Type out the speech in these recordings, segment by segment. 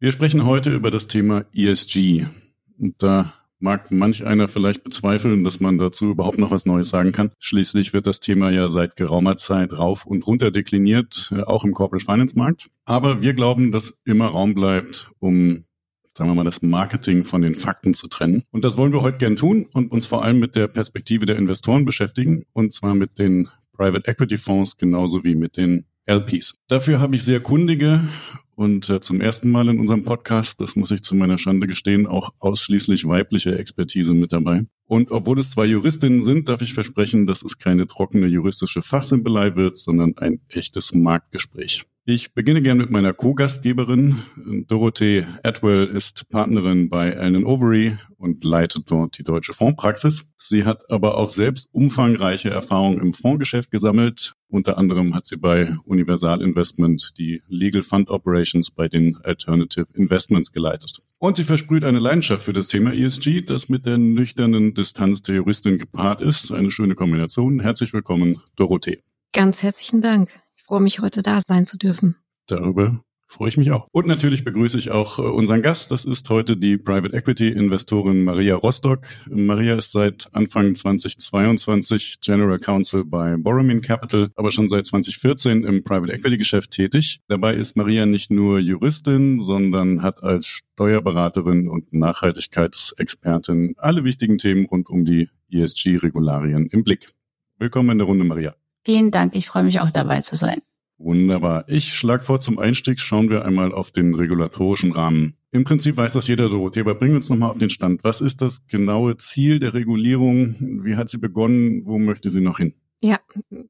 Wir sprechen heute über das Thema ESG. Und da mag manch einer vielleicht bezweifeln, dass man dazu überhaupt noch was Neues sagen kann. Schließlich wird das Thema ja seit geraumer Zeit rauf und runter dekliniert, äh, auch im Corporate Finance Markt. Aber wir glauben, dass immer Raum bleibt, um sagen wir mal, das Marketing von den Fakten zu trennen. Und das wollen wir heute gern tun und uns vor allem mit der Perspektive der Investoren beschäftigen, und zwar mit den Private Equity Fonds genauso wie mit den LPs. Dafür habe ich sehr kundige und äh, zum ersten Mal in unserem Podcast, das muss ich zu meiner Schande gestehen, auch ausschließlich weibliche Expertise mit dabei. Und obwohl es zwei Juristinnen sind, darf ich versprechen, dass es keine trockene juristische Fachsimpelei wird, sondern ein echtes Marktgespräch. Ich beginne gern mit meiner Co-Gastgeberin. Dorothee Atwell ist Partnerin bei Allen Overy und leitet dort die deutsche Fondspraxis. Sie hat aber auch selbst umfangreiche Erfahrungen im Fondsgeschäft gesammelt. Unter anderem hat sie bei Universal Investment die Legal Fund Operations bei den Alternative Investments geleitet. Und sie versprüht eine Leidenschaft für das Thema ESG, das mit der nüchternen Distanz der Juristin gepaart ist. Eine schöne Kombination. Herzlich willkommen, Dorothee. Ganz herzlichen Dank freue mich, heute da sein zu dürfen. Darüber freue ich mich auch. Und natürlich begrüße ich auch äh, unseren Gast. Das ist heute die Private Equity Investorin Maria Rostock. Maria ist seit Anfang 2022 General Counsel bei Borromin Capital, aber schon seit 2014 im Private Equity Geschäft tätig. Dabei ist Maria nicht nur Juristin, sondern hat als Steuerberaterin und Nachhaltigkeitsexpertin alle wichtigen Themen rund um die ESG-Regularien im Blick. Willkommen in der Runde, Maria. Vielen Dank, ich freue mich auch dabei zu sein. Wunderbar. Ich schlage vor, zum Einstieg schauen wir einmal auf den regulatorischen Rahmen. Im Prinzip weiß das jeder Dorothee, aber bringen wir uns nochmal auf den Stand. Was ist das genaue Ziel der Regulierung? Wie hat sie begonnen? Wo möchte sie noch hin? Ja,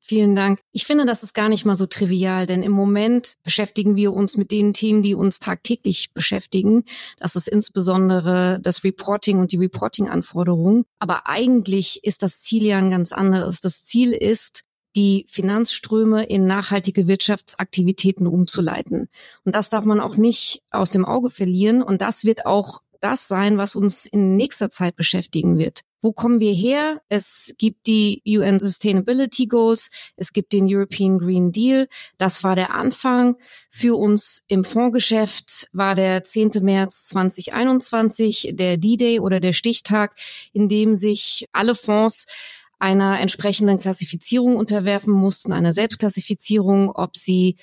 vielen Dank. Ich finde, das ist gar nicht mal so trivial, denn im Moment beschäftigen wir uns mit den Themen, die uns tagtäglich beschäftigen. Das ist insbesondere das Reporting und die Reporting-Anforderungen. Aber eigentlich ist das Ziel ja ein ganz anderes. Das Ziel ist, die Finanzströme in nachhaltige Wirtschaftsaktivitäten umzuleiten. Und das darf man auch nicht aus dem Auge verlieren. Und das wird auch das sein, was uns in nächster Zeit beschäftigen wird. Wo kommen wir her? Es gibt die UN Sustainability Goals, es gibt den European Green Deal. Das war der Anfang. Für uns im Fondsgeschäft war der 10. März 2021 der D-Day oder der Stichtag, in dem sich alle Fonds einer entsprechenden Klassifizierung unterwerfen mussten, einer Selbstklassifizierung, ob sie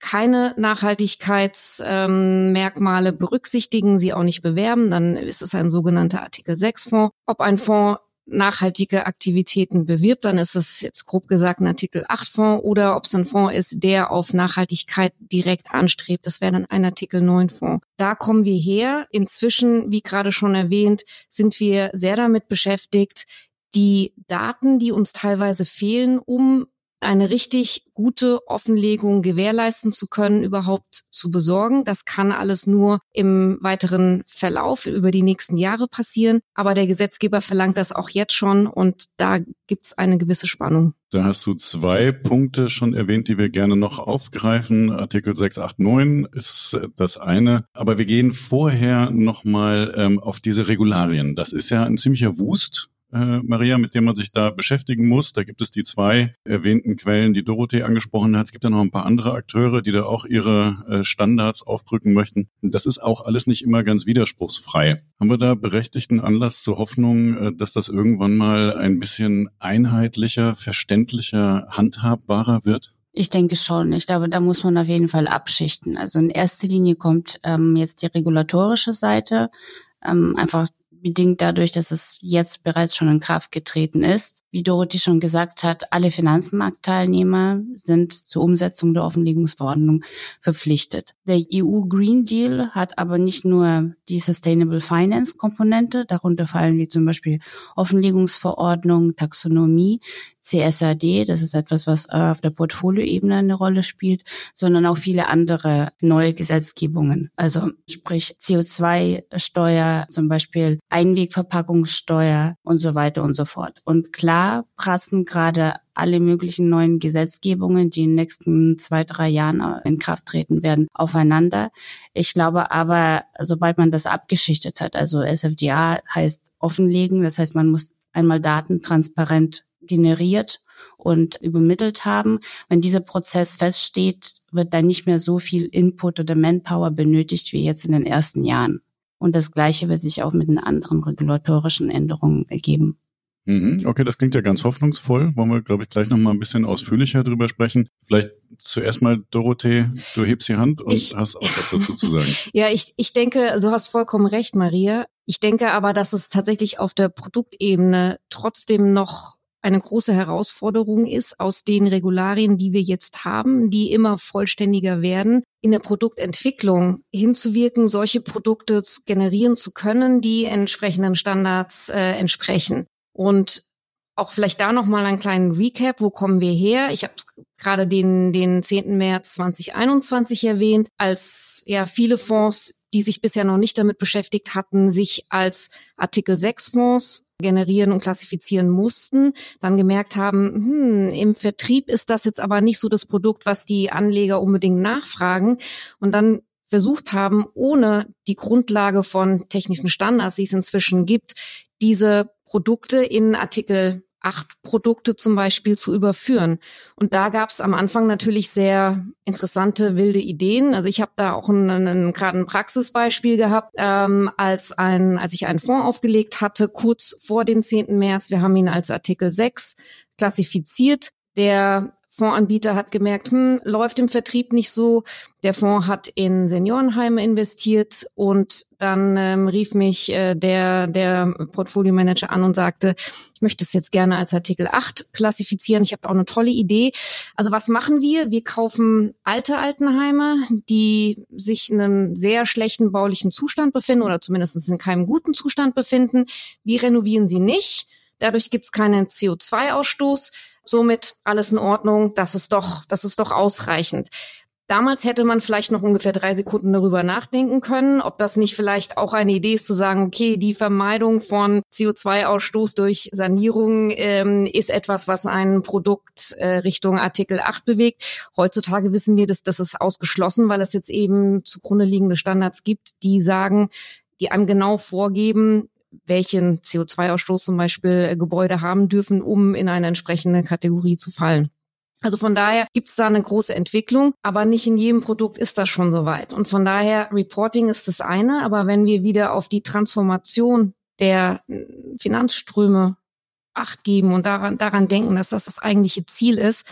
keine Nachhaltigkeitsmerkmale ähm, berücksichtigen, sie auch nicht bewerben, dann ist es ein sogenannter Artikel 6 Fonds. Ob ein Fonds nachhaltige Aktivitäten bewirbt, dann ist es jetzt grob gesagt ein Artikel 8 Fonds oder ob es ein Fonds ist, der auf Nachhaltigkeit direkt anstrebt. Das wäre dann ein Artikel 9 Fonds. Da kommen wir her. Inzwischen, wie gerade schon erwähnt, sind wir sehr damit beschäftigt, die Daten, die uns teilweise fehlen, um eine richtig gute Offenlegung gewährleisten zu können, überhaupt zu besorgen. Das kann alles nur im weiteren Verlauf über die nächsten Jahre passieren. Aber der Gesetzgeber verlangt das auch jetzt schon und da gibt es eine gewisse Spannung. Da hast du zwei Punkte schon erwähnt, die wir gerne noch aufgreifen. Artikel 689 ist das eine. Aber wir gehen vorher nochmal ähm, auf diese Regularien. Das ist ja ein ziemlicher Wust äh, Maria, mit dem man sich da beschäftigen muss. Da gibt es die zwei erwähnten Quellen, die Dorothee angesprochen hat. Es gibt ja noch ein paar andere Akteure, die da auch ihre äh, Standards aufdrücken möchten. Das ist auch alles nicht immer ganz widerspruchsfrei. Haben wir da berechtigten Anlass zur Hoffnung, äh, dass das irgendwann mal ein bisschen einheitlicher, verständlicher, handhabbarer wird? Ich denke schon. Ich glaube, da muss man auf jeden Fall abschichten. Also in erster Linie kommt ähm, jetzt die regulatorische Seite, ähm, einfach bedingt dadurch, dass es jetzt bereits schon in Kraft getreten ist. Wie Dorothee schon gesagt hat, alle Finanzmarktteilnehmer sind zur Umsetzung der Offenlegungsverordnung verpflichtet. Der EU Green Deal hat aber nicht nur die Sustainable Finance Komponente, darunter fallen wie zum Beispiel Offenlegungsverordnung, Taxonomie, CSRD, das ist etwas, was äh, auf der Portfolioebene eine Rolle spielt, sondern auch viele andere neue Gesetzgebungen. Also sprich CO2-Steuer, zum Beispiel Einwegverpackungssteuer und so weiter und so fort. Und klar prassen gerade alle möglichen neuen Gesetzgebungen, die in den nächsten zwei, drei Jahren in Kraft treten werden, aufeinander. Ich glaube aber, sobald man das abgeschichtet hat, also SFDA heißt offenlegen, das heißt, man muss einmal Daten transparent generiert und übermittelt haben. Wenn dieser Prozess feststeht, wird dann nicht mehr so viel Input oder Manpower benötigt wie jetzt in den ersten Jahren. Und das Gleiche wird sich auch mit den anderen regulatorischen Änderungen ergeben. Mhm. Okay, das klingt ja ganz hoffnungsvoll. Wollen wir, glaube ich, gleich nochmal ein bisschen ausführlicher drüber sprechen. Vielleicht zuerst mal, Dorothee, du hebst die Hand und ich, hast auch was dazu zu sagen. ja, ich, ich denke, du hast vollkommen recht, Maria. Ich denke aber, dass es tatsächlich auf der Produktebene trotzdem noch eine große Herausforderung ist, aus den Regularien, die wir jetzt haben, die immer vollständiger werden, in der Produktentwicklung hinzuwirken, solche Produkte generieren zu können, die entsprechenden Standards äh, entsprechen. Und auch vielleicht da noch mal einen kleinen Recap, wo kommen wir her? Ich habe gerade den den 10. März 2021 erwähnt, als ja viele Fonds die sich bisher noch nicht damit beschäftigt hatten, sich als Artikel 6 Fonds generieren und klassifizieren mussten, dann gemerkt haben, hm, im Vertrieb ist das jetzt aber nicht so das Produkt, was die Anleger unbedingt nachfragen. Und dann versucht haben, ohne die Grundlage von technischen Standards, die es inzwischen gibt, diese Produkte in Artikel acht Produkte zum Beispiel zu überführen. Und da gab es am Anfang natürlich sehr interessante, wilde Ideen. Also ich habe da auch einen, gerade ein Praxisbeispiel gehabt, ähm, als, ein, als ich einen Fonds aufgelegt hatte, kurz vor dem 10. März. Wir haben ihn als Artikel 6 klassifiziert. Der Fondsanbieter hat gemerkt, hm, läuft im Vertrieb nicht so. Der Fonds hat in Seniorenheime investiert und dann ähm, rief mich äh, der, der Portfolio-Manager an und sagte, ich möchte es jetzt gerne als Artikel 8 klassifizieren. Ich habe auch eine tolle Idee. Also was machen wir? Wir kaufen alte Altenheime, die sich in einem sehr schlechten baulichen Zustand befinden oder zumindest in keinem guten Zustand befinden. Wir renovieren sie nicht. Dadurch gibt es keinen CO2-Ausstoß somit alles in Ordnung, das ist doch, das ist doch ausreichend. Damals hätte man vielleicht noch ungefähr drei Sekunden darüber nachdenken können, ob das nicht vielleicht auch eine Idee ist zu sagen, okay, die Vermeidung von CO2-Ausstoß durch Sanierung ähm, ist etwas, was ein Produkt äh, Richtung Artikel 8 bewegt. Heutzutage wissen wir, dass das ist ausgeschlossen, weil es jetzt eben zugrunde liegende Standards gibt, die sagen, die einem genau vorgeben, welchen CO2-Ausstoß zum Beispiel äh, Gebäude haben dürfen, um in eine entsprechende Kategorie zu fallen. Also von daher gibt es da eine große Entwicklung, aber nicht in jedem Produkt ist das schon so weit. Und von daher, Reporting ist das eine, aber wenn wir wieder auf die Transformation der äh, Finanzströme Acht geben und daran, daran denken, dass das das eigentliche Ziel ist,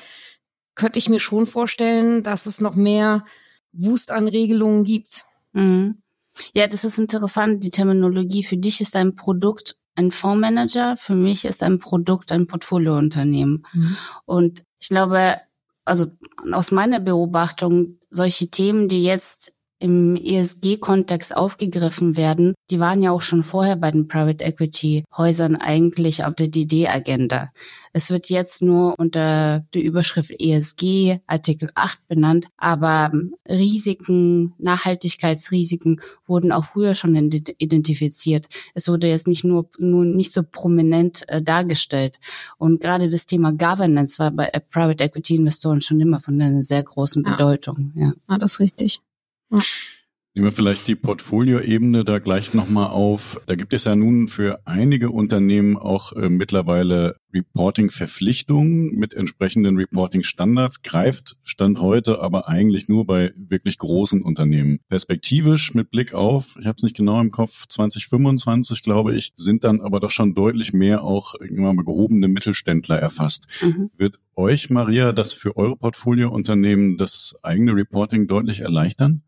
könnte ich mir schon vorstellen, dass es noch mehr Wustanregelungen gibt. Mhm. Ja, das ist interessant, die Terminologie. Für dich ist ein Produkt ein Fondsmanager, für mich ist ein Produkt ein Portfoliounternehmen. Mhm. Und ich glaube, also aus meiner Beobachtung, solche Themen, die jetzt im ESG-Kontext aufgegriffen werden, die waren ja auch schon vorher bei den Private Equity Häusern eigentlich auf der DD-Agenda. Es wird jetzt nur unter der Überschrift ESG Artikel 8 benannt, aber Risiken, Nachhaltigkeitsrisiken wurden auch früher schon identifiziert. Es wurde jetzt nicht nur, nur nicht so prominent äh, dargestellt. Und gerade das Thema Governance war bei Private Equity Investoren schon immer von einer sehr großen Bedeutung. Ja, ja. Ah, das ist richtig. Nehmen wir vielleicht die Portfolioebene da gleich nochmal auf. Da gibt es ja nun für einige Unternehmen auch äh, mittlerweile Reporting-Verpflichtungen mit entsprechenden Reporting-Standards, greift Stand heute aber eigentlich nur bei wirklich großen Unternehmen. Perspektivisch mit Blick auf, ich habe es nicht genau im Kopf, 2025 glaube ich, sind dann aber doch schon deutlich mehr auch irgendwann mal gehobene Mittelständler erfasst. Mhm. Wird euch, Maria, das für eure Portfoliounternehmen das eigene Reporting deutlich erleichtern?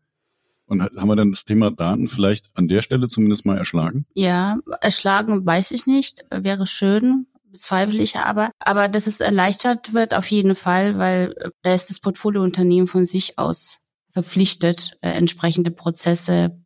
Und haben wir dann das Thema Daten vielleicht an der Stelle zumindest mal erschlagen? Ja, erschlagen weiß ich nicht. Wäre schön, bezweifle ich aber. Aber dass es erleichtert wird, auf jeden Fall, weil äh, da ist das Portfoliounternehmen von sich aus verpflichtet, äh, entsprechende Prozesse,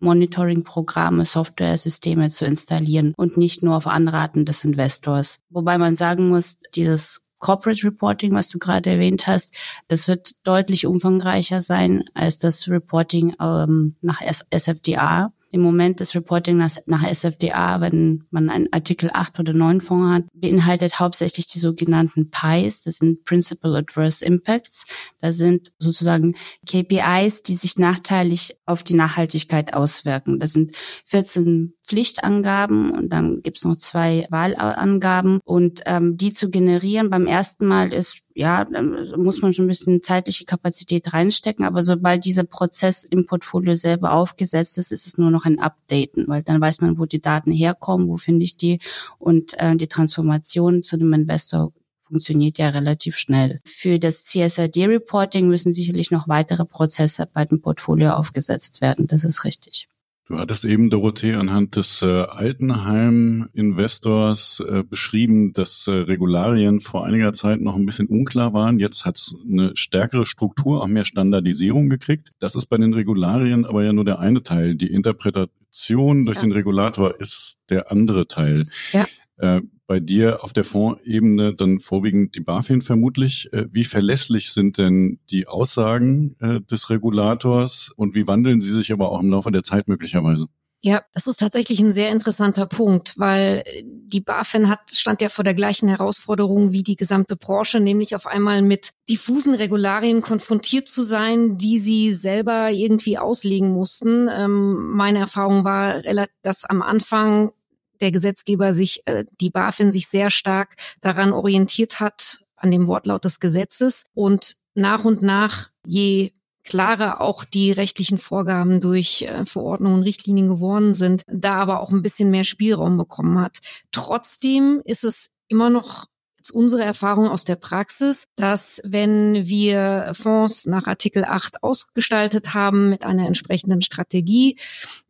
Monitoring-Programme, Software-Systeme zu installieren und nicht nur auf Anraten des Investors. Wobei man sagen muss, dieses Corporate Reporting, was du gerade erwähnt hast, das wird deutlich umfangreicher sein als das Reporting ähm, nach SFDA im Moment das Reporting nach, nach SFDA, wenn man einen Artikel 8 oder 9 Fonds hat, beinhaltet hauptsächlich die sogenannten PIs, das sind Principal Adverse Impacts. Da sind sozusagen KPIs, die sich nachteilig auf die Nachhaltigkeit auswirken. Das sind 14 Pflichtangaben und dann gibt's noch zwei Wahlangaben. Und ähm, die zu generieren beim ersten Mal ist ja, da muss man schon ein bisschen zeitliche Kapazität reinstecken, aber sobald dieser Prozess im Portfolio selber aufgesetzt ist, ist es nur noch ein Updaten, weil dann weiß man, wo die Daten herkommen, wo finde ich die und äh, die Transformation zu einem Investor funktioniert ja relativ schnell. Für das CSRD-Reporting müssen sicherlich noch weitere Prozesse bei dem Portfolio aufgesetzt werden. Das ist richtig. Du hattest eben, Dorothee, anhand des äh, Altenheim-Investors äh, beschrieben, dass äh, Regularien vor einiger Zeit noch ein bisschen unklar waren. Jetzt hat es eine stärkere Struktur, auch mehr Standardisierung gekriegt. Das ist bei den Regularien aber ja nur der eine Teil. Die Interpretation durch ja. den Regulator ist der andere Teil. Ja. Äh, bei dir auf der Fondsebene dann vorwiegend die BaFin vermutlich. Äh, wie verlässlich sind denn die Aussagen äh, des Regulators und wie wandeln sie sich aber auch im Laufe der Zeit möglicherweise? Ja, das ist tatsächlich ein sehr interessanter Punkt, weil die BaFin hat, stand ja vor der gleichen Herausforderung wie die gesamte Branche, nämlich auf einmal mit diffusen Regularien konfrontiert zu sein, die sie selber irgendwie auslegen mussten. Ähm, meine Erfahrung war, dass am Anfang der Gesetzgeber sich, äh, die BaFin sich sehr stark daran orientiert hat, an dem Wortlaut des Gesetzes und nach und nach, je klarer auch die rechtlichen Vorgaben durch äh, Verordnungen und Richtlinien geworden sind, da aber auch ein bisschen mehr Spielraum bekommen hat. Trotzdem ist es immer noch unsere Erfahrung aus der Praxis, dass wenn wir Fonds nach Artikel 8 ausgestaltet haben mit einer entsprechenden Strategie,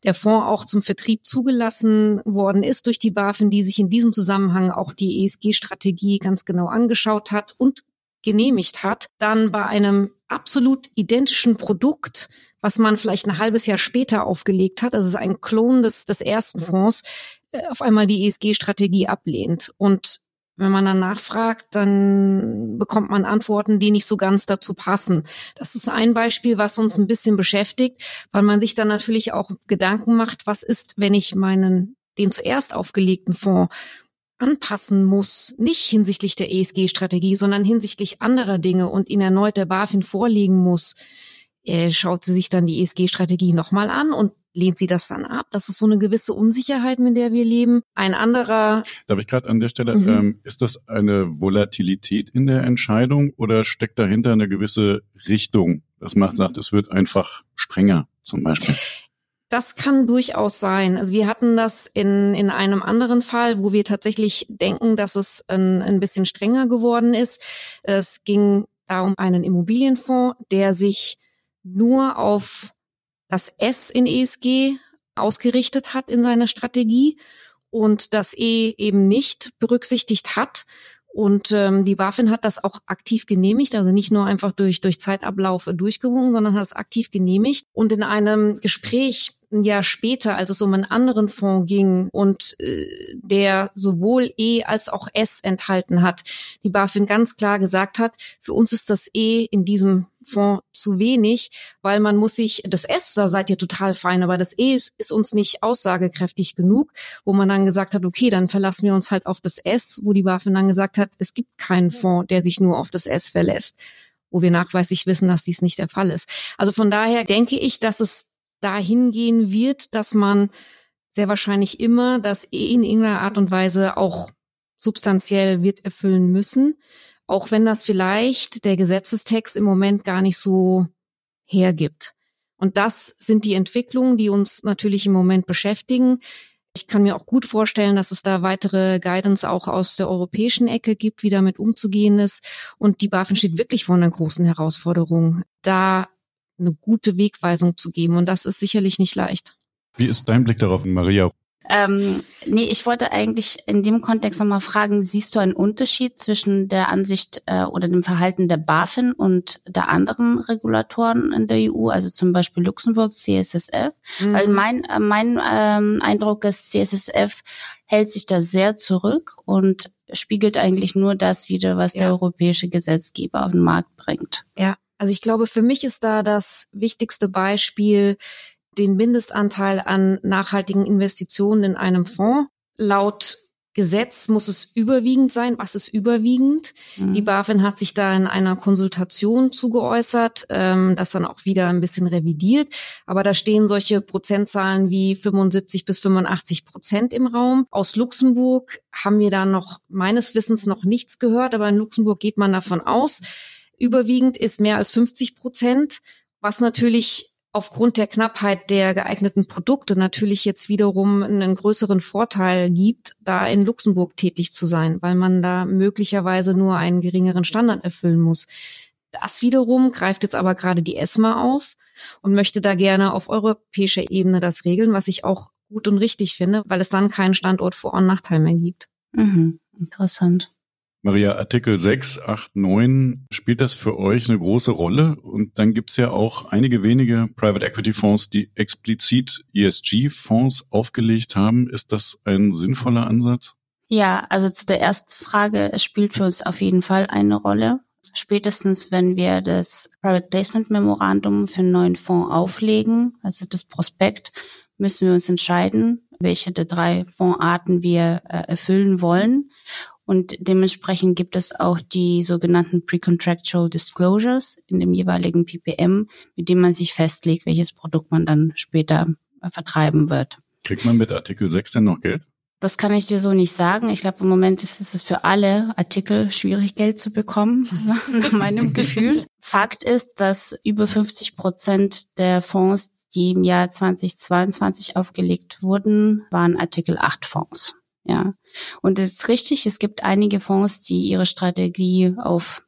der Fonds auch zum Vertrieb zugelassen worden ist durch die BaFin, die sich in diesem Zusammenhang auch die ESG-Strategie ganz genau angeschaut hat und genehmigt hat, dann bei einem absolut identischen Produkt was man vielleicht ein halbes Jahr später aufgelegt hat, also ein Klon des, des ersten Fonds, äh, auf einmal die ESG-Strategie ablehnt. Und wenn man dann nachfragt, dann bekommt man Antworten, die nicht so ganz dazu passen. Das ist ein Beispiel, was uns ein bisschen beschäftigt, weil man sich dann natürlich auch Gedanken macht, was ist, wenn ich meinen, den zuerst aufgelegten Fonds anpassen muss, nicht hinsichtlich der ESG-Strategie, sondern hinsichtlich anderer Dinge und ihn erneut der BaFin vorlegen muss, äh, schaut sie sich dann die ESG-Strategie nochmal an und lehnt sie das dann ab? Das ist so eine gewisse Unsicherheit, mit der wir leben. Ein anderer. Darf ich gerade an der Stelle, mhm. ähm, ist das eine Volatilität in der Entscheidung oder steckt dahinter eine gewisse Richtung? Das macht, sagt, es wird einfach strenger zum Beispiel. Das kann durchaus sein. Also wir hatten das in, in einem anderen Fall, wo wir tatsächlich denken, dass es ein, ein bisschen strenger geworden ist. Es ging da um einen Immobilienfonds, der sich nur auf das S in ESG ausgerichtet hat in seiner Strategie und das E eben nicht berücksichtigt hat. Und ähm, die BaFin hat das auch aktiv genehmigt, also nicht nur einfach durch, durch Zeitablauf durchgewungen, sondern hat es aktiv genehmigt. Und in einem Gespräch ein Jahr später, als es um einen anderen Fonds ging und äh, der sowohl E als auch S enthalten hat, die BaFin ganz klar gesagt hat, für uns ist das E in diesem Fonds zu wenig, weil man muss sich, das S, da seid ihr total fein, aber das E ist, ist uns nicht aussagekräftig genug, wo man dann gesagt hat, okay, dann verlassen wir uns halt auf das S, wo die BaFin dann gesagt hat, es gibt keinen Fonds, der sich nur auf das S verlässt, wo wir nachweislich wissen, dass dies nicht der Fall ist. Also von daher denke ich, dass es dahin gehen wird, dass man sehr wahrscheinlich immer das in irgendeiner Art und Weise auch substanziell wird erfüllen müssen, auch wenn das vielleicht der Gesetzestext im Moment gar nicht so hergibt. Und das sind die Entwicklungen, die uns natürlich im Moment beschäftigen. Ich kann mir auch gut vorstellen, dass es da weitere Guidance auch aus der europäischen Ecke gibt, wie damit umzugehen ist. Und die BaFin steht wirklich vor einer großen Herausforderung, da eine gute Wegweisung zu geben. Und das ist sicherlich nicht leicht. Wie ist dein Blick darauf, Maria? Ähm, nee, ich wollte eigentlich in dem Kontext nochmal fragen, siehst du einen Unterschied zwischen der Ansicht äh, oder dem Verhalten der BaFin und der anderen Regulatoren in der EU, also zum Beispiel Luxemburg, CSSF? Mhm. Weil mein, äh, mein ähm, Eindruck ist, CSSF hält sich da sehr zurück und spiegelt eigentlich nur das wieder, was ja. der europäische Gesetzgeber auf den Markt bringt. Ja, also ich glaube, für mich ist da das wichtigste Beispiel den Mindestanteil an nachhaltigen Investitionen in einem Fonds. Laut Gesetz muss es überwiegend sein. Was ist überwiegend? Mhm. Die BaFin hat sich da in einer Konsultation zugeäußert, ähm, das dann auch wieder ein bisschen revidiert. Aber da stehen solche Prozentzahlen wie 75 bis 85 Prozent im Raum. Aus Luxemburg haben wir da noch meines Wissens noch nichts gehört, aber in Luxemburg geht man davon aus. Überwiegend ist mehr als 50 Prozent, was natürlich aufgrund der Knappheit der geeigneten Produkte natürlich jetzt wiederum einen größeren Vorteil gibt, da in Luxemburg tätig zu sein, weil man da möglicherweise nur einen geringeren Standard erfüllen muss. Das wiederum greift jetzt aber gerade die ESMA auf und möchte da gerne auf europäischer Ebene das regeln, was ich auch gut und richtig finde, weil es dann keinen Standort Vor- und Nachteil mehr gibt. Mhm, interessant. Maria, Artikel 6, 8, 9, spielt das für euch eine große Rolle? Und dann gibt's ja auch einige wenige Private Equity Fonds, die explizit ESG-Fonds aufgelegt haben. Ist das ein sinnvoller Ansatz? Ja, also zu der ersten Frage, es spielt für uns auf jeden Fall eine Rolle. Spätestens, wenn wir das Private Placement Memorandum für einen neuen Fonds auflegen, also das Prospekt, müssen wir uns entscheiden, welche der drei Fondsarten wir äh, erfüllen wollen. Und dementsprechend gibt es auch die sogenannten Pre-Contractual Disclosures in dem jeweiligen PPM, mit dem man sich festlegt, welches Produkt man dann später äh, vertreiben wird. Kriegt man mit Artikel 6 denn noch Geld? Das kann ich dir so nicht sagen. Ich glaube, im Moment ist es für alle Artikel schwierig, Geld zu bekommen, nach meinem Gefühl. Fakt ist, dass über 50 Prozent der Fonds, die im Jahr 2022 aufgelegt wurden, waren Artikel 8 Fonds. Ja. Und es ist richtig, es gibt einige Fonds, die ihre Strategie auf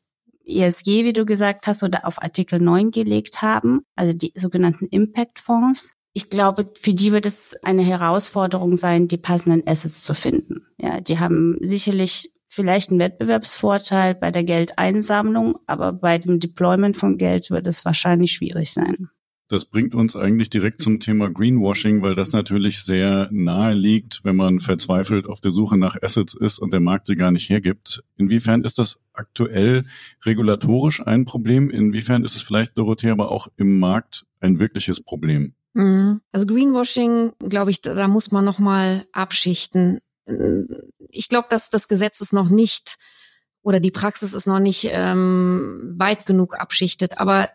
ESG, wie du gesagt hast, oder auf Artikel 9 gelegt haben, also die sogenannten Impact-Fonds. Ich glaube, für die wird es eine Herausforderung sein, die passenden Assets zu finden. Ja, die haben sicherlich vielleicht einen Wettbewerbsvorteil bei der Geldeinsammlung, aber bei dem Deployment von Geld wird es wahrscheinlich schwierig sein. Das bringt uns eigentlich direkt zum Thema Greenwashing, weil das natürlich sehr nahe liegt, wenn man verzweifelt auf der Suche nach Assets ist und der Markt sie gar nicht hergibt. Inwiefern ist das aktuell regulatorisch ein Problem? Inwiefern ist es vielleicht, Dorothea, aber auch im Markt ein wirkliches Problem? Mhm. Also Greenwashing, glaube ich, da, muss man noch mal abschichten. Ich glaube, dass das Gesetz ist noch nicht oder die Praxis ist noch nicht ähm, weit genug abschichtet. Aber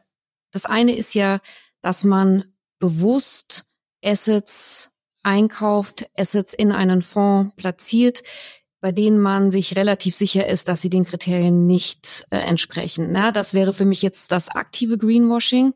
das eine ist ja dass man bewusst Assets einkauft, Assets in einen Fonds platziert, bei denen man sich relativ sicher ist, dass sie den Kriterien nicht äh, entsprechen. Na, das wäre für mich jetzt das aktive Greenwashing.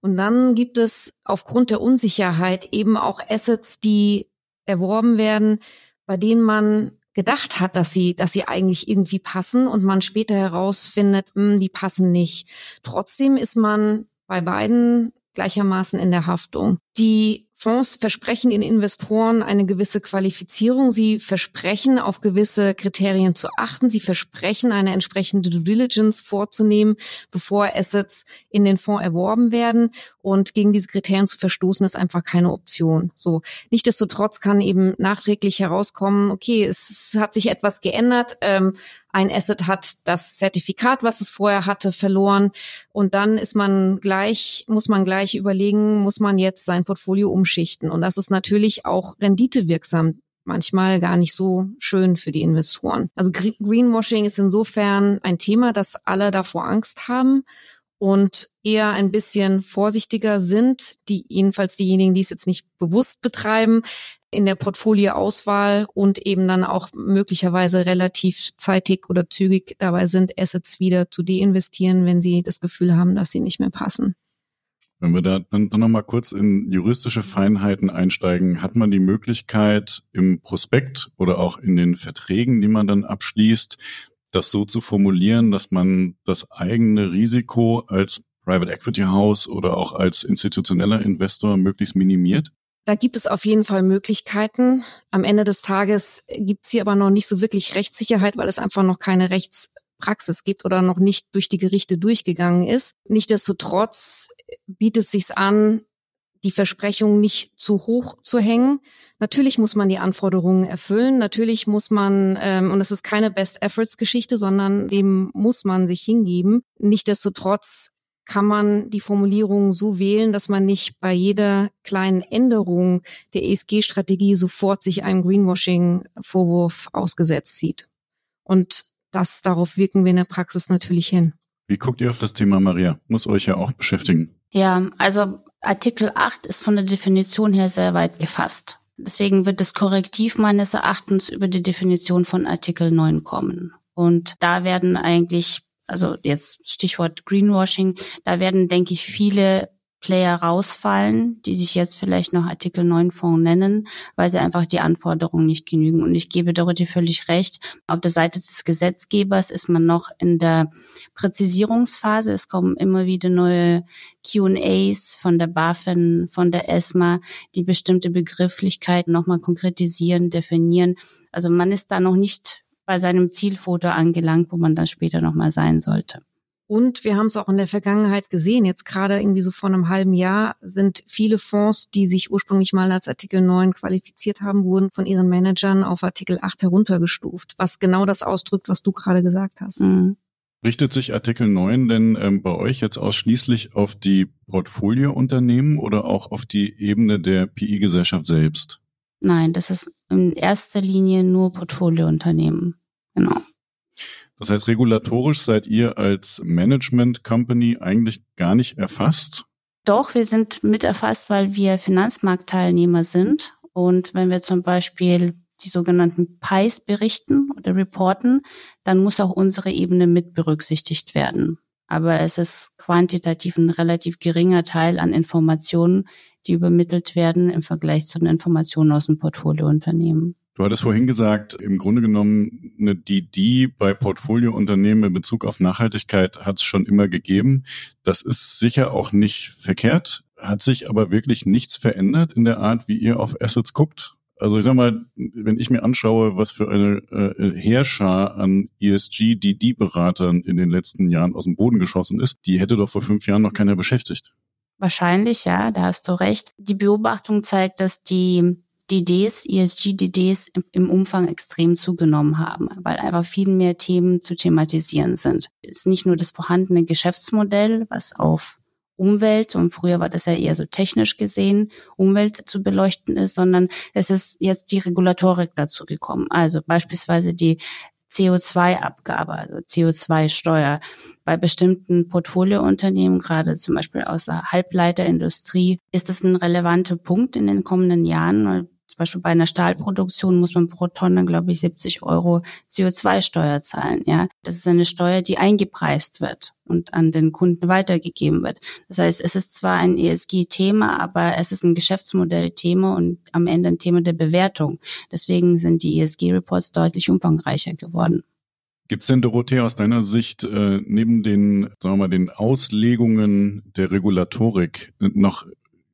Und dann gibt es aufgrund der Unsicherheit eben auch Assets, die erworben werden, bei denen man gedacht hat, dass sie, dass sie eigentlich irgendwie passen und man später herausfindet, mh, hm, die passen nicht. Trotzdem ist man bei beiden gleichermaßen in der Haftung. Die Fonds versprechen den Investoren eine gewisse Qualifizierung. Sie versprechen, auf gewisse Kriterien zu achten. Sie versprechen, eine entsprechende Due Diligence vorzunehmen, bevor Assets in den Fonds erworben werden. Und gegen diese Kriterien zu verstoßen, ist einfach keine Option. So. Nichtsdestotrotz kann eben nachträglich herauskommen, okay, es hat sich etwas geändert. Ähm, ein Asset hat das Zertifikat, was es vorher hatte, verloren. Und dann ist man gleich, muss man gleich überlegen, muss man jetzt sein Portfolio umschichten. Und das ist natürlich auch renditewirksam manchmal gar nicht so schön für die Investoren. Also Greenwashing ist insofern ein Thema, dass alle davor Angst haben und eher ein bisschen vorsichtiger sind, die jedenfalls diejenigen, die es jetzt nicht bewusst betreiben, in der Portfolioauswahl und eben dann auch möglicherweise relativ zeitig oder zügig dabei sind, Assets wieder zu deinvestieren, wenn sie das Gefühl haben, dass sie nicht mehr passen. Wenn wir da dann, nochmal kurz in juristische Feinheiten einsteigen, hat man die Möglichkeit im Prospekt oder auch in den Verträgen, die man dann abschließt, das so zu formulieren, dass man das eigene Risiko als Private Equity House oder auch als institutioneller Investor möglichst minimiert? Da gibt es auf jeden Fall Möglichkeiten. Am Ende des Tages gibt es hier aber noch nicht so wirklich Rechtssicherheit, weil es einfach noch keine Rechtspraxis gibt oder noch nicht durch die Gerichte durchgegangen ist. Nichtsdestotrotz bietet es sich an, die Versprechung nicht zu hoch zu hängen. Natürlich muss man die Anforderungen erfüllen. Natürlich muss man, ähm, und es ist keine Best-Efforts-Geschichte, sondern dem muss man sich hingeben. Nichtsdestotrotz kann man die Formulierung so wählen, dass man nicht bei jeder kleinen Änderung der ESG-Strategie sofort sich einem Greenwashing-Vorwurf ausgesetzt sieht. Und das, darauf wirken wir in der Praxis natürlich hin. Wie guckt ihr auf das Thema, Maria? Muss euch ja auch beschäftigen. Ja, also Artikel 8 ist von der Definition her sehr weit gefasst. Deswegen wird das Korrektiv meines Erachtens über die Definition von Artikel 9 kommen. Und da werden eigentlich also jetzt Stichwort Greenwashing, da werden, denke ich, viele Player rausfallen, die sich jetzt vielleicht noch Artikel 9 Fonds nennen, weil sie einfach die Anforderungen nicht genügen. Und ich gebe Dorothee völlig recht. Auf der Seite des Gesetzgebers ist man noch in der Präzisierungsphase. Es kommen immer wieder neue Q&As von der BaFin, von der ESMA, die bestimmte Begrifflichkeiten nochmal konkretisieren, definieren. Also man ist da noch nicht bei seinem Zielfoto angelangt, wo man dann später nochmal sein sollte. Und wir haben es auch in der Vergangenheit gesehen, jetzt gerade irgendwie so vor einem halben Jahr sind viele Fonds, die sich ursprünglich mal als Artikel 9 qualifiziert haben, wurden von ihren Managern auf Artikel 8 heruntergestuft, was genau das ausdrückt, was du gerade gesagt hast. Mhm. Richtet sich Artikel 9 denn ähm, bei euch jetzt ausschließlich auf die Portfoliounternehmen oder auch auf die Ebene der PI-Gesellschaft selbst? Nein, das ist in erster Linie nur Portfoliounternehmen. Genau. Das heißt, regulatorisch seid ihr als Management Company eigentlich gar nicht erfasst? Doch, wir sind mit erfasst, weil wir Finanzmarktteilnehmer sind. Und wenn wir zum Beispiel die sogenannten PIs berichten oder reporten, dann muss auch unsere Ebene mit berücksichtigt werden. Aber es ist quantitativ ein relativ geringer Teil an Informationen, die übermittelt werden im Vergleich zu den Informationen aus dem Portfoliounternehmen. Du hattest vorhin gesagt, im Grunde genommen eine DD bei Portfoliounternehmen in Bezug auf Nachhaltigkeit hat es schon immer gegeben. Das ist sicher auch nicht verkehrt, hat sich aber wirklich nichts verändert in der Art, wie ihr auf Assets guckt. Also ich sag mal, wenn ich mir anschaue, was für eine äh, Heerschar an ESG-DD-Beratern in den letzten Jahren aus dem Boden geschossen ist, die hätte doch vor fünf Jahren noch keiner beschäftigt. Wahrscheinlich, ja, da hast du recht. Die Beobachtung zeigt, dass die DDs, ESG-DDs im, Umfang extrem zugenommen haben, weil einfach viel mehr Themen zu thematisieren sind. Es ist nicht nur das vorhandene Geschäftsmodell, was auf Umwelt, und früher war das ja eher so technisch gesehen, Umwelt zu beleuchten ist, sondern es ist jetzt die Regulatorik dazu gekommen. Also beispielsweise die CO2-Abgabe, also CO2-Steuer. Bei bestimmten Portfoliounternehmen, gerade zum Beispiel aus der Halbleiterindustrie, ist das ein relevanter Punkt in den kommenden Jahren. Beispiel bei einer Stahlproduktion muss man pro Tonne, glaube ich, 70 Euro CO2-Steuer zahlen. Ja, das ist eine Steuer, die eingepreist wird und an den Kunden weitergegeben wird. Das heißt, es ist zwar ein ESG-Thema, aber es ist ein Geschäftsmodell-Thema und am Ende ein Thema der Bewertung. Deswegen sind die ESG-Reports deutlich umfangreicher geworden. Gibt es denn, Dorothea, aus deiner Sicht äh, neben den, sagen wir mal, den Auslegungen der Regulatorik noch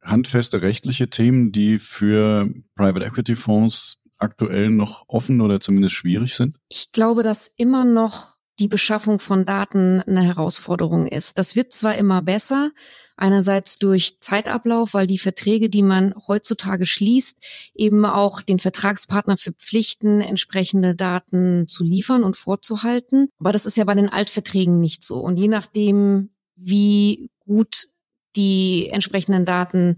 handfeste rechtliche Themen, die für Private Equity Fonds aktuell noch offen oder zumindest schwierig sind? Ich glaube, dass immer noch die Beschaffung von Daten eine Herausforderung ist. Das wird zwar immer besser, einerseits durch Zeitablauf, weil die Verträge, die man heutzutage schließt, eben auch den Vertragspartner verpflichten, entsprechende Daten zu liefern und vorzuhalten. Aber das ist ja bei den Altverträgen nicht so. Und je nachdem, wie gut die entsprechenden Daten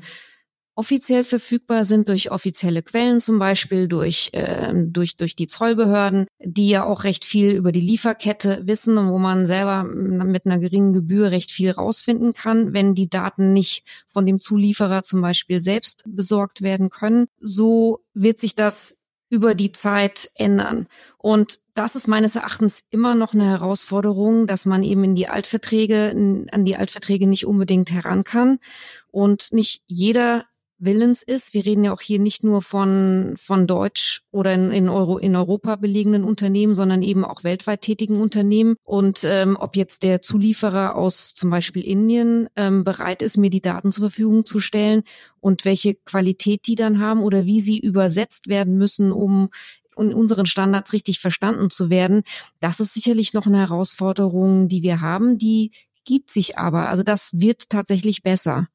offiziell verfügbar sind durch offizielle Quellen, zum Beispiel durch, äh, durch, durch die Zollbehörden, die ja auch recht viel über die Lieferkette wissen und wo man selber mit einer geringen Gebühr recht viel rausfinden kann, wenn die Daten nicht von dem Zulieferer zum Beispiel selbst besorgt werden können. So wird sich das über die Zeit ändern. Und das ist meines Erachtens immer noch eine Herausforderung, dass man eben in die Altverträge, an die Altverträge nicht unbedingt heran kann. Und nicht jeder willens ist. Wir reden ja auch hier nicht nur von, von Deutsch oder in, in, Euro, in Europa belegenen Unternehmen, sondern eben auch weltweit tätigen Unternehmen. Und ähm, ob jetzt der Zulieferer aus zum Beispiel Indien ähm, bereit ist, mir die Daten zur Verfügung zu stellen und welche Qualität die dann haben oder wie sie übersetzt werden müssen, um in unseren Standards richtig verstanden zu werden, das ist sicherlich noch eine Herausforderung, die wir haben, die gibt sich aber. Also das wird tatsächlich besser.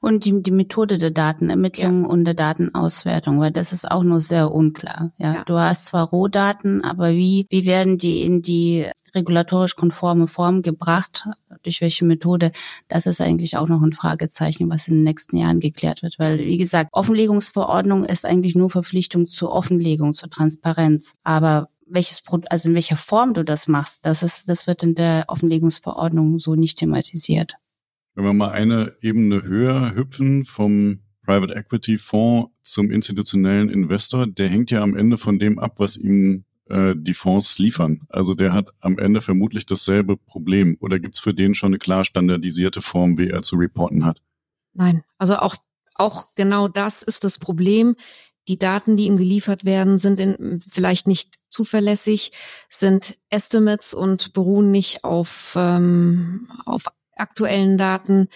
Und die, die Methode der Datenermittlung ja. und der Datenauswertung, weil das ist auch nur sehr unklar. Ja, ja, du hast zwar Rohdaten, aber wie, wie werden die in die regulatorisch konforme Form gebracht? Durch welche Methode? Das ist eigentlich auch noch ein Fragezeichen, was in den nächsten Jahren geklärt wird. Weil, wie gesagt, Offenlegungsverordnung ist eigentlich nur Verpflichtung zur Offenlegung, zur Transparenz. Aber welches also in welcher Form du das machst, das ist, das wird in der Offenlegungsverordnung so nicht thematisiert. Wenn wir mal eine Ebene höher hüpfen vom Private Equity Fonds zum institutionellen Investor, der hängt ja am Ende von dem ab, was ihm äh, die Fonds liefern. Also der hat am Ende vermutlich dasselbe Problem. Oder gibt's für den schon eine klar standardisierte Form, wie er zu reporten hat? Nein, also auch, auch genau das ist das Problem. Die Daten, die ihm geliefert werden, sind in, vielleicht nicht zuverlässig, sind Estimates und beruhen nicht auf, ähm, auf aktuellen Daten.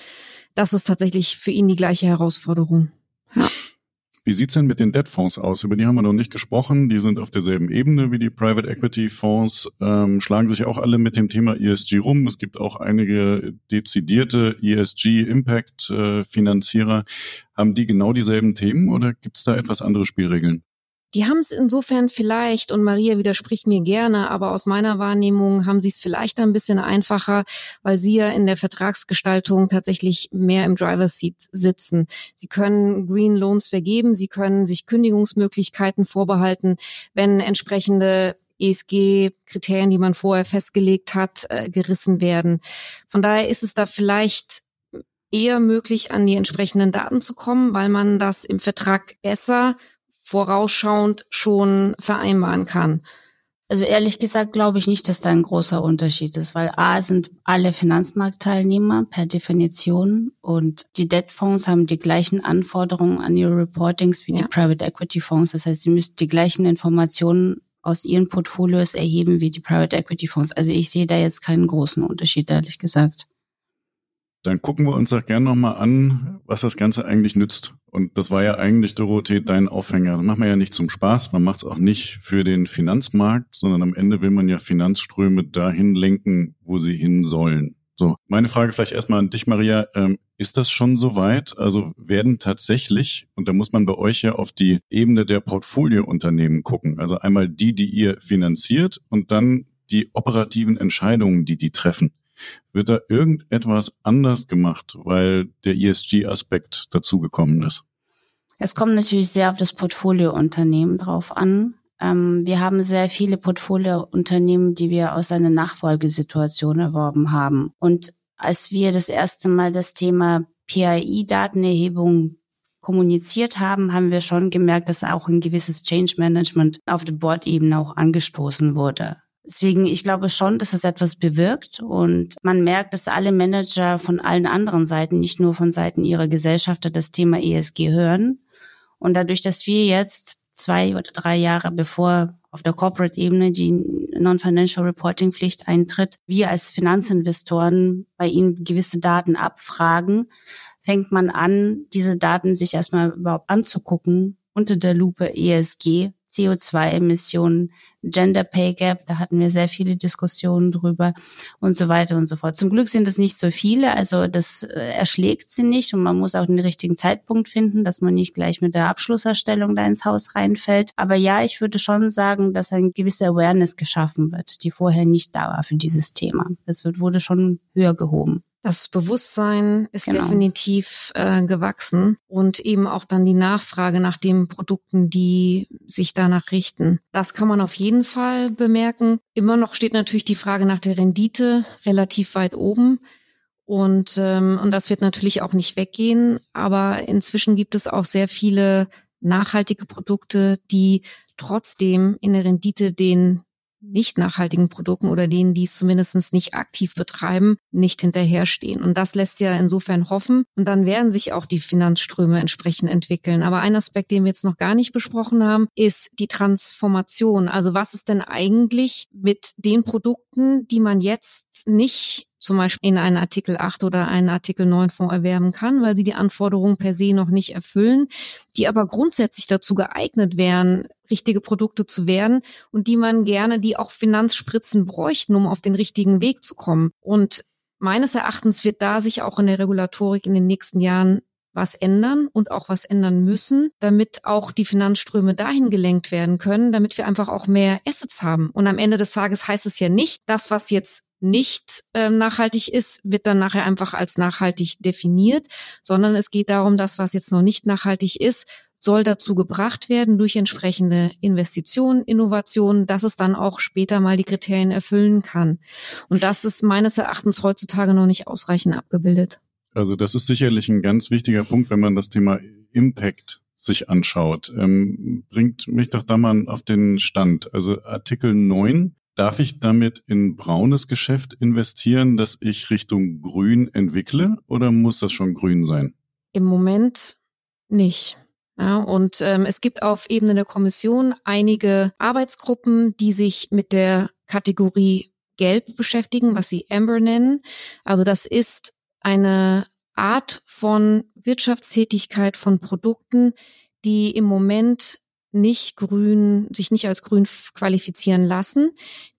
Das ist tatsächlich für ihn die gleiche Herausforderung. Ja. Wie sieht's denn mit den Debt-Fonds aus? Über die haben wir noch nicht gesprochen. Die sind auf derselben Ebene wie die Private Equity Fonds, ähm, schlagen sich auch alle mit dem Thema ESG rum. Es gibt auch einige dezidierte ESG-Impact-Finanzierer. Äh, haben die genau dieselben Themen oder gibt's da etwas andere Spielregeln? Die haben es insofern vielleicht, und Maria widerspricht mir gerne, aber aus meiner Wahrnehmung haben sie es vielleicht ein bisschen einfacher, weil sie ja in der Vertragsgestaltung tatsächlich mehr im Driver's Seat sitzen. Sie können Green Loans vergeben, sie können sich Kündigungsmöglichkeiten vorbehalten, wenn entsprechende ESG-Kriterien, die man vorher festgelegt hat, äh, gerissen werden. Von daher ist es da vielleicht eher möglich, an die entsprechenden Daten zu kommen, weil man das im Vertrag besser vorausschauend schon vereinbaren kann. Also ehrlich gesagt glaube ich nicht, dass da ein großer Unterschied ist, weil A sind alle Finanzmarktteilnehmer per Definition und die Debtfonds haben die gleichen Anforderungen an ihre Reportings wie ja. die Private Equity Fonds. Das heißt, sie müssen die gleichen Informationen aus ihren Portfolios erheben wie die Private Equity Fonds. Also ich sehe da jetzt keinen großen Unterschied, ehrlich gesagt. Dann gucken wir uns doch gerne nochmal an, was das Ganze eigentlich nützt. Und das war ja eigentlich, Dorothee, dein Aufhänger. Das macht man ja nicht zum Spaß, man macht es auch nicht für den Finanzmarkt, sondern am Ende will man ja Finanzströme dahin lenken, wo sie hin sollen. So, meine Frage vielleicht erstmal an dich, Maria. Ähm, ist das schon soweit? Also werden tatsächlich, und da muss man bei euch ja auf die Ebene der Portfoliounternehmen gucken, also einmal die, die ihr finanziert und dann die operativen Entscheidungen, die die treffen. Wird da irgendetwas anders gemacht, weil der ESG-Aspekt dazugekommen ist? Es kommt natürlich sehr auf das Portfoliounternehmen drauf an. Ähm, wir haben sehr viele Portfoliounternehmen, die wir aus einer Nachfolgesituation erworben haben. Und als wir das erste Mal das Thema PII-Datenerhebung kommuniziert haben, haben wir schon gemerkt, dass auch ein gewisses Change Management auf der Board-Ebene auch angestoßen wurde. Deswegen, ich glaube schon, dass es etwas bewirkt und man merkt, dass alle Manager von allen anderen Seiten, nicht nur von Seiten ihrer Gesellschafter, das Thema ESG hören. Und dadurch, dass wir jetzt zwei oder drei Jahre bevor auf der Corporate-Ebene die Non-Financial Reporting-Pflicht eintritt, wir als Finanzinvestoren bei ihnen gewisse Daten abfragen, fängt man an, diese Daten sich erstmal überhaupt anzugucken unter der Lupe ESG CO2-Emissionen, Gender Pay Gap, da hatten wir sehr viele Diskussionen drüber und so weiter und so fort. Zum Glück sind es nicht so viele, also das äh, erschlägt sie nicht und man muss auch den richtigen Zeitpunkt finden, dass man nicht gleich mit der Abschlusserstellung da ins Haus reinfällt. Aber ja, ich würde schon sagen, dass ein gewisse Awareness geschaffen wird, die vorher nicht da war für dieses Thema. Das wurde schon höher gehoben. Das Bewusstsein ist genau. definitiv äh, gewachsen und eben auch dann die Nachfrage nach den Produkten, die sich danach richten. Das kann man auf jeden Fall bemerken. Immer noch steht natürlich die Frage nach der Rendite relativ weit oben. Und, ähm, und das wird natürlich auch nicht weggehen. Aber inzwischen gibt es auch sehr viele nachhaltige Produkte, die trotzdem in der Rendite den nicht nachhaltigen Produkten oder denen, die es zumindest nicht aktiv betreiben, nicht hinterherstehen. Und das lässt ja insofern hoffen. Und dann werden sich auch die Finanzströme entsprechend entwickeln. Aber ein Aspekt, den wir jetzt noch gar nicht besprochen haben, ist die Transformation. Also was ist denn eigentlich mit den Produkten, die man jetzt nicht zum Beispiel in einen Artikel 8 oder einen Artikel 9 Fonds erwerben kann, weil sie die Anforderungen per se noch nicht erfüllen, die aber grundsätzlich dazu geeignet wären, richtige Produkte zu werden und die man gerne, die auch Finanzspritzen bräuchten, um auf den richtigen Weg zu kommen. Und meines Erachtens wird da sich auch in der Regulatorik in den nächsten Jahren was ändern und auch was ändern müssen, damit auch die Finanzströme dahin gelenkt werden können, damit wir einfach auch mehr Assets haben. Und am Ende des Tages heißt es ja nicht, das, was jetzt nicht ähm, nachhaltig ist, wird dann nachher einfach als nachhaltig definiert, sondern es geht darum, das, was jetzt noch nicht nachhaltig ist, soll dazu gebracht werden durch entsprechende Investitionen, Innovationen, dass es dann auch später mal die Kriterien erfüllen kann. Und das ist meines Erachtens heutzutage noch nicht ausreichend abgebildet. Also das ist sicherlich ein ganz wichtiger Punkt, wenn man das Thema Impact sich anschaut. Ähm, bringt mich doch da mal auf den Stand. Also Artikel 9 Darf ich damit in braunes Geschäft investieren, das ich Richtung grün entwickle oder muss das schon grün sein? Im Moment nicht. Ja, und ähm, es gibt auf Ebene der Kommission einige Arbeitsgruppen, die sich mit der Kategorie Gelb beschäftigen, was sie Amber nennen. Also das ist eine Art von Wirtschaftstätigkeit von Produkten, die im Moment nicht grün, sich nicht als grün qualifizieren lassen,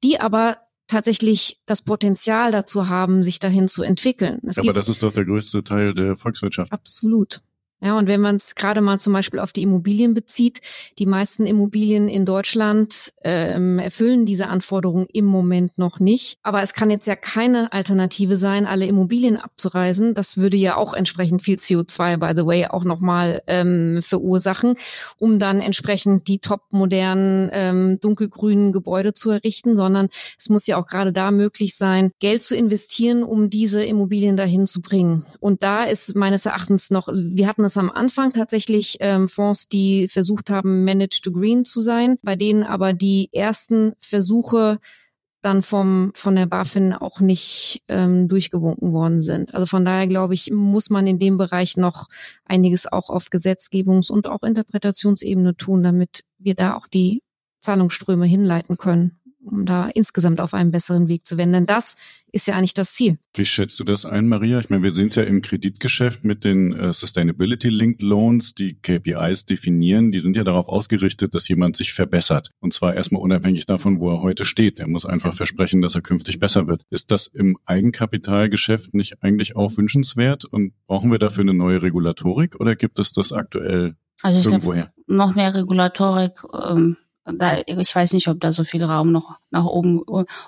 die aber tatsächlich das Potenzial dazu haben, sich dahin zu entwickeln. Es aber das ist doch der größte Teil der Volkswirtschaft. Absolut. Ja, und wenn man es gerade mal zum Beispiel auf die Immobilien bezieht, die meisten Immobilien in Deutschland ähm, erfüllen diese Anforderungen im Moment noch nicht. Aber es kann jetzt ja keine Alternative sein, alle Immobilien abzureisen. Das würde ja auch entsprechend viel CO2, by the way, auch nochmal ähm, verursachen, um dann entsprechend die top modernen, ähm, dunkelgrünen Gebäude zu errichten, sondern es muss ja auch gerade da möglich sein, Geld zu investieren, um diese Immobilien dahin zu bringen. Und da ist meines Erachtens noch, wir hatten es am Anfang tatsächlich ähm, Fonds, die versucht haben, Managed to Green zu sein, bei denen aber die ersten Versuche dann vom von der BaFin auch nicht ähm, durchgewunken worden sind. Also von daher glaube ich, muss man in dem Bereich noch einiges auch auf Gesetzgebungs- und auch Interpretationsebene tun, damit wir da auch die Zahlungsströme hinleiten können um da insgesamt auf einen besseren Weg zu werden. Denn das ist ja eigentlich das Ziel. Wie schätzt du das ein, Maria? Ich meine, wir sehen es ja im Kreditgeschäft mit den äh, Sustainability-Linked Loans, die KPIs definieren. Die sind ja darauf ausgerichtet, dass jemand sich verbessert. Und zwar erstmal unabhängig davon, wo er heute steht. Er muss einfach versprechen, dass er künftig besser wird. Ist das im Eigenkapitalgeschäft nicht eigentlich auch wünschenswert? Und brauchen wir dafür eine neue Regulatorik oder gibt es das aktuell also irgendwoher? Noch mehr Regulatorik ähm da, ich weiß nicht, ob da so viel Raum noch nach oben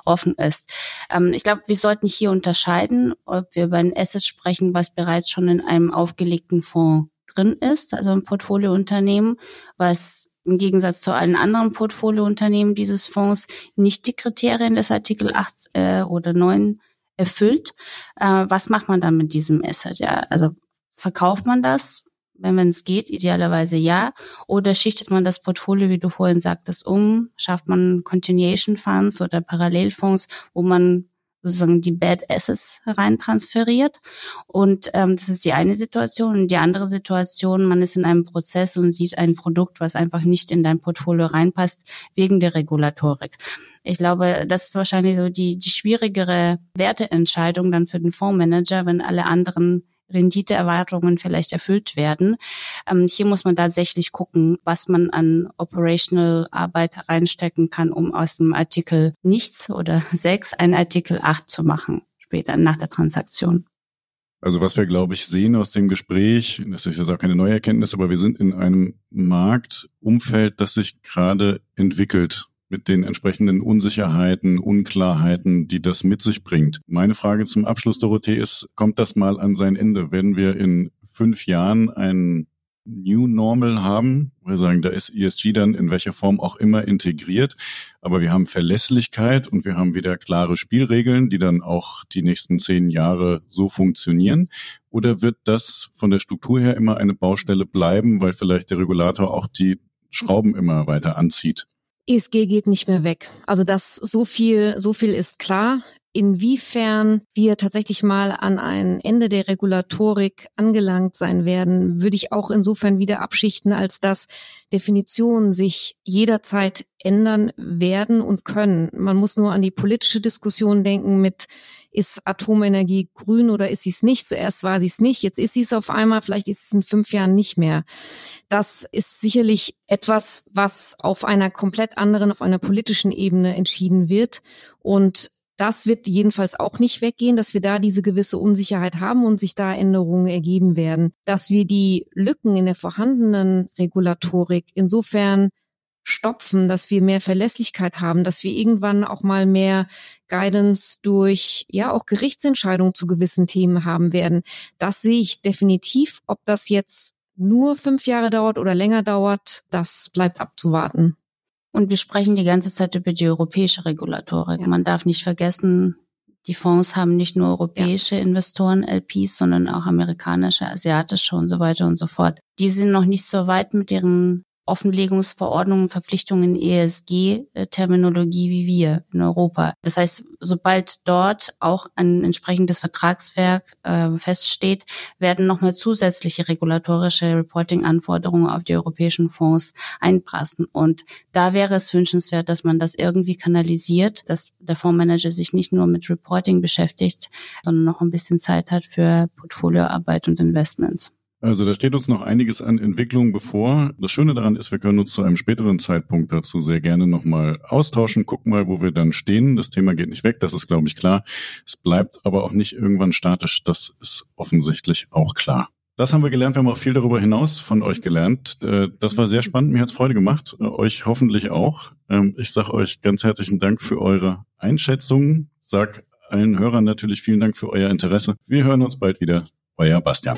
offen ist. Ähm, ich glaube, wir sollten hier unterscheiden, ob wir über ein Asset sprechen, was bereits schon in einem aufgelegten Fonds drin ist, also ein Portfoliounternehmen, was im Gegensatz zu allen anderen Portfoliounternehmen dieses Fonds nicht die Kriterien des Artikel 8 äh, oder 9 erfüllt. Äh, was macht man dann mit diesem Asset? Ja, also verkauft man das wenn man es geht, idealerweise ja. Oder schichtet man das Portfolio, wie du vorhin sagtest, um, schafft man Continuation Funds oder Parallelfonds, wo man sozusagen die Bad Assets reintransferiert. Und ähm, das ist die eine Situation. Und die andere Situation, man ist in einem Prozess und sieht ein Produkt, was einfach nicht in dein Portfolio reinpasst, wegen der Regulatorik. Ich glaube, das ist wahrscheinlich so die, die schwierigere Werteentscheidung dann für den Fondsmanager, wenn alle anderen Renditeerwartungen vielleicht erfüllt werden. Ähm, hier muss man tatsächlich gucken, was man an Operational Arbeit reinstecken kann, um aus dem Artikel nichts oder sechs ein Artikel acht zu machen, später nach der Transaktion. Also was wir, glaube ich, sehen aus dem Gespräch, das ist jetzt auch keine neue Erkenntnis, aber wir sind in einem Marktumfeld, das sich gerade entwickelt mit den entsprechenden Unsicherheiten, Unklarheiten, die das mit sich bringt. Meine Frage zum Abschluss, Dorothee, ist, kommt das mal an sein Ende? Werden wir in fünf Jahren ein New Normal haben. Wir sagen, da ist ESG dann in welcher Form auch immer integriert. Aber wir haben Verlässlichkeit und wir haben wieder klare Spielregeln, die dann auch die nächsten zehn Jahre so funktionieren. Oder wird das von der Struktur her immer eine Baustelle bleiben, weil vielleicht der Regulator auch die Schrauben immer weiter anzieht? ESG geht nicht mehr weg. Also das so viel, so viel ist klar. Inwiefern wir tatsächlich mal an ein Ende der Regulatorik angelangt sein werden, würde ich auch insofern wieder abschichten, als dass Definitionen sich jederzeit ändern werden und können. Man muss nur an die politische Diskussion denken mit ist Atomenergie grün oder ist sie es nicht? Zuerst war sie es nicht, jetzt ist sie es auf einmal, vielleicht ist es in fünf Jahren nicht mehr. Das ist sicherlich etwas, was auf einer komplett anderen, auf einer politischen Ebene entschieden wird. Und das wird jedenfalls auch nicht weggehen, dass wir da diese gewisse Unsicherheit haben und sich da Änderungen ergeben werden. Dass wir die Lücken in der vorhandenen Regulatorik insofern stopfen, dass wir mehr Verlässlichkeit haben, dass wir irgendwann auch mal mehr Guidance durch ja auch Gerichtsentscheidungen zu gewissen Themen haben werden. Das sehe ich definitiv. Ob das jetzt nur fünf Jahre dauert oder länger dauert, das bleibt abzuwarten. Und wir sprechen die ganze Zeit über die europäische Regulatorik. Ja. Man darf nicht vergessen, die Fonds haben nicht nur europäische ja. Investoren, LPs, sondern auch amerikanische, asiatische und so weiter und so fort. Die sind noch nicht so weit mit ihren Offenlegungsverordnungen, Verpflichtungen ESG-Terminologie wie wir in Europa. Das heißt, sobald dort auch ein entsprechendes Vertragswerk äh, feststeht, werden nochmal zusätzliche regulatorische Reporting-Anforderungen auf die europäischen Fonds einprassen. Und da wäre es wünschenswert, dass man das irgendwie kanalisiert, dass der Fondsmanager sich nicht nur mit Reporting beschäftigt, sondern noch ein bisschen Zeit hat für Portfolioarbeit und Investments. Also da steht uns noch einiges an Entwicklung bevor. Das Schöne daran ist, wir können uns zu einem späteren Zeitpunkt dazu sehr gerne nochmal austauschen, gucken mal, wo wir dann stehen. Das Thema geht nicht weg, das ist, glaube ich, klar. Es bleibt aber auch nicht irgendwann statisch, das ist offensichtlich auch klar. Das haben wir gelernt. Wir haben auch viel darüber hinaus von euch gelernt. Äh, das war sehr spannend. Mir hat es Freude gemacht. Äh, euch hoffentlich auch. Ähm, ich sage euch ganz herzlichen Dank für eure Einschätzungen. Sag allen Hörern natürlich vielen Dank für euer Interesse. Wir hören uns bald wieder. Euer Bastian.